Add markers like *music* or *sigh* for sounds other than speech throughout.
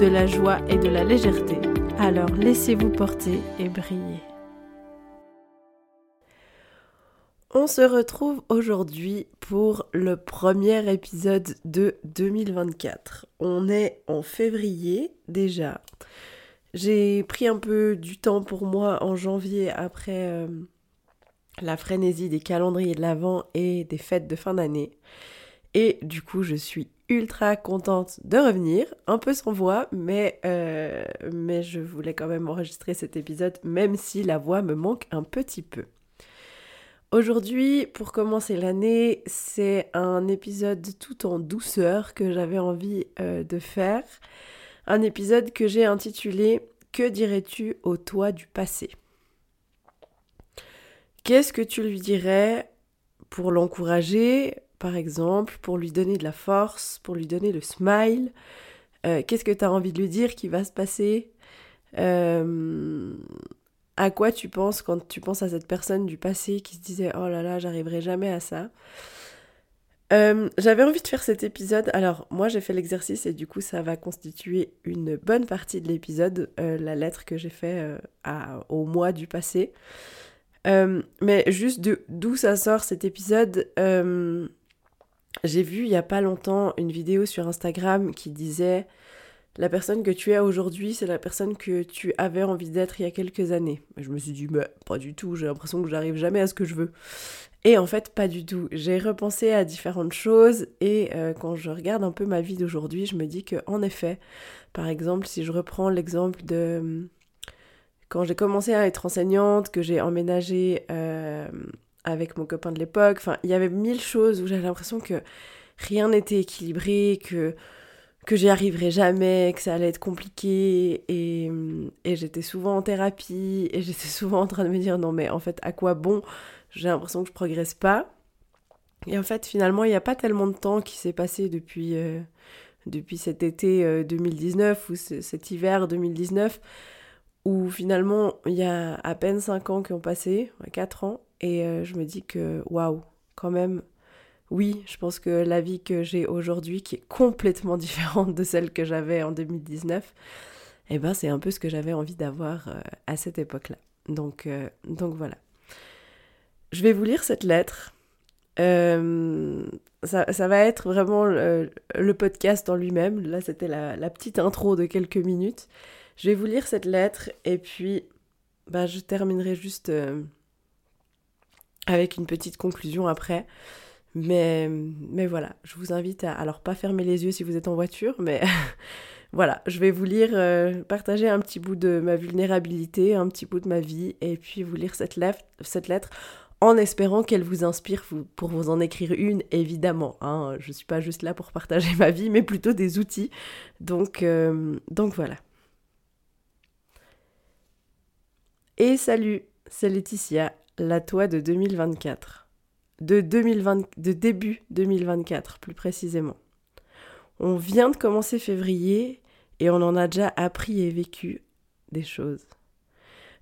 de la joie et de la légèreté. Alors laissez-vous porter et briller. On se retrouve aujourd'hui pour le premier épisode de 2024. On est en février déjà. J'ai pris un peu du temps pour moi en janvier après euh, la frénésie des calendriers de l'Avent et des fêtes de fin d'année. Et du coup, je suis ultra contente de revenir, un peu sans voix, mais, euh, mais je voulais quand même enregistrer cet épisode, même si la voix me manque un petit peu. Aujourd'hui, pour commencer l'année, c'est un épisode tout en douceur que j'avais envie euh, de faire. Un épisode que j'ai intitulé Que dirais-tu au toi du passé? Qu'est-ce que tu lui dirais pour l'encourager, par exemple, pour lui donner de la force, pour lui donner le smile euh, Qu'est-ce que tu as envie de lui dire qui va se passer? Euh, à quoi tu penses quand tu penses à cette personne du passé qui se disait oh là là, j'arriverai jamais à ça? Euh, j'avais envie de faire cet épisode. Alors, moi, j'ai fait l'exercice et du coup, ça va constituer une bonne partie de l'épisode, la lettre que j'ai fait euh, au mois du passé. mais juste d'où ça sort cet épisode, j'ai vu il y a pas longtemps une vidéo sur Instagram qui disait la personne que tu es aujourd'hui, c'est la personne que tu avais envie d'être il y a quelques années. je me suis dit, mais pas du tout, j'ai l'impression que j'arrive jamais à ce que je veux. Et en fait, pas du tout. J'ai repensé à différentes choses et euh, quand je regarde un peu ma vie d'aujourd'hui, je me dis que en effet, par exemple, si je reprends l'exemple de quand j'ai commencé à être enseignante, que j'ai emménagé euh, avec mon copain de l'époque, enfin, il y avait mille choses où j'avais l'impression que rien n'était équilibré, que que j'y arriverais jamais, que ça allait être compliqué. Et, et j'étais souvent en thérapie *laughs* et j'étais souvent en train de me dire non mais en fait à quoi bon? J'ai l'impression que je progresse pas. Et en fait finalement il n'y a pas tellement de temps qui s'est passé depuis, euh, depuis cet été 2019 euh, ou cet hiver 2019 où finalement il y a à peine 5 ans qui ont passé, 4 ans et euh, je me dis que waouh quand même oui, je pense que la vie que j'ai aujourd'hui, qui est complètement *laughs* différente de celle que j'avais en 2019, eh ben, c'est un peu ce que j'avais envie d'avoir euh, à cette époque-là. Donc, euh, donc voilà. Je vais vous lire cette lettre. Euh, ça, va être vraiment le, podcast en lui-même. Là, c'était la, la, petite intro de quelques minutes. Je vais vous lire cette lettre et puis bah, je terminerai juste avec une petite conclusion après. Mais, mais voilà, je vous invite à, alors pas fermer les yeux si vous êtes en voiture, mais *laughs* voilà, je vais vous lire, euh, partager un petit bout de ma vulnérabilité, un petit bout de ma vie, et puis vous lire cette, lettre, cette lettre en espérant qu'elle vous inspire pour vous en écrire une, évidemment. Hein. Je ne suis pas juste là pour partager ma vie, mais plutôt des outils. Donc, euh, donc voilà. Et salut, c'est Laetitia, la toi de 2024 de, 2020, de début 2024 plus précisément. On vient de commencer février et on en a déjà appris et vécu des choses.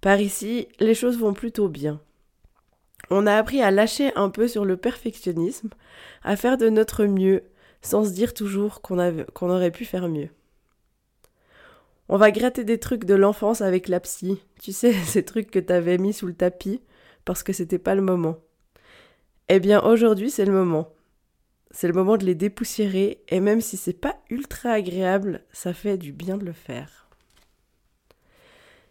Par ici, les choses vont plutôt bien. On a appris à lâcher un peu sur le perfectionnisme, à faire de notre mieux, sans se dire toujours qu'on aurait pu faire mieux. On va gratter des trucs de l'enfance avec la psy, tu sais, *laughs* ces trucs que t'avais mis sous le tapis, parce que c'était pas le moment. Eh bien aujourd'hui c'est le moment. C'est le moment de les dépoussiérer et même si c'est pas ultra agréable, ça fait du bien de le faire.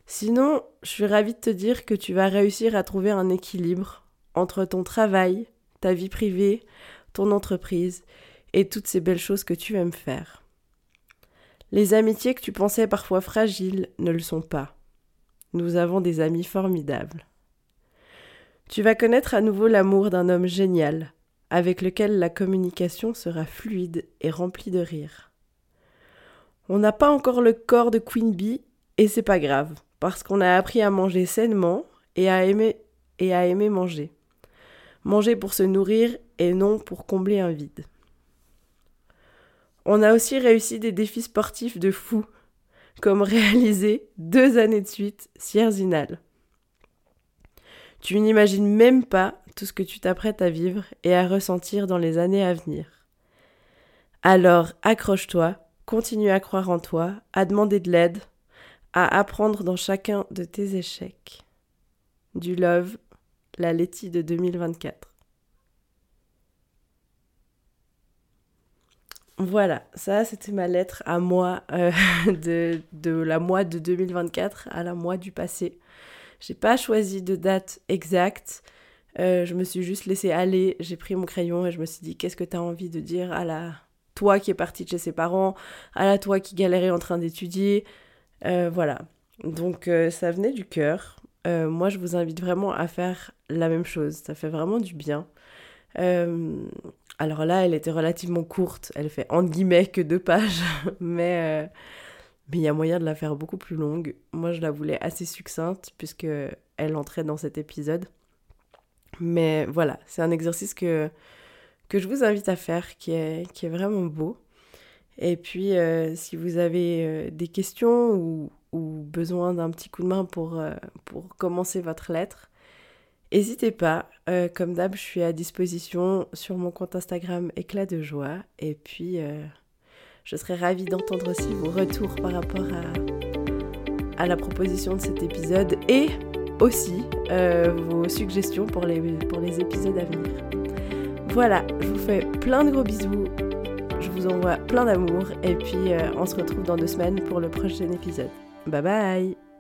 Sinon, je suis ravie de te dire que tu vas réussir à trouver un équilibre entre ton travail, ta vie privée, ton entreprise et toutes ces belles choses que tu aimes faire. Les amitiés que tu pensais parfois fragiles ne le sont pas. Nous avons des amis formidables. Tu vas connaître à nouveau l'amour d'un homme génial, avec lequel la communication sera fluide et remplie de rire. On n'a pas encore le corps de Queen Bee, Et c'est pas grave, parce qu'on a appris à manger sainement et à aimer, et à aimer manger. Manger pour se nourrir et non pour combler un vide. On a aussi réussi des défis sportifs de fou, comme réaliser deux années de suite Sierzinal. Tu n'imagines même pas tout ce que tu t'apprêtes à vivre et à ressentir dans les années à venir. Alors accroche-toi, continue à croire en toi, à demander de l'aide, à apprendre dans chacun de tes échecs. Du love, la Letty de 2024. Voilà, ça c'était ma lettre à moi euh, *laughs* de, de, la mois de 2024 à la mois du passé. J'ai pas choisi de date exacte. Euh, je me suis juste laissée aller, j'ai pris mon crayon et je me suis dit qu'est-ce que tu as envie de dire à la toi qui est partie de chez ses parents, à la toi qui galérait en train d'étudier? Euh, voilà. Donc ça venait du cœur. moi je vous invite vraiment à faire la même chose. Ça fait vraiment du bien. Alors là, elle était relativement courte. Elle fait entre guillemets que deux pages, *laughs* mais euh, mais il y a moyen de la faire beaucoup plus longue. Moi, je la voulais assez succincte puisque elle entrait dans cet épisode. Mais voilà, c'est un exercice que que je vous invite à faire, qui est qui est vraiment beau. Et puis, euh, si vous avez euh, des questions ou, ou besoin d'un petit coup de main pour, pour commencer votre lettre, N'hésitez pas, euh, comme d'hab, je suis à disposition sur mon compte Instagram Éclat de joie. Et puis, euh, je serais ravie d'entendre aussi vos retours par rapport à, la proposition de cet épisode et aussi euh, vos suggestions pour les, pour les épisodes à venir. Voilà, je vous fais plein de gros bisous. Je vous envoie plein d'amour et puis on se retrouve dans deux semaines pour le prochain épisode. Bye bye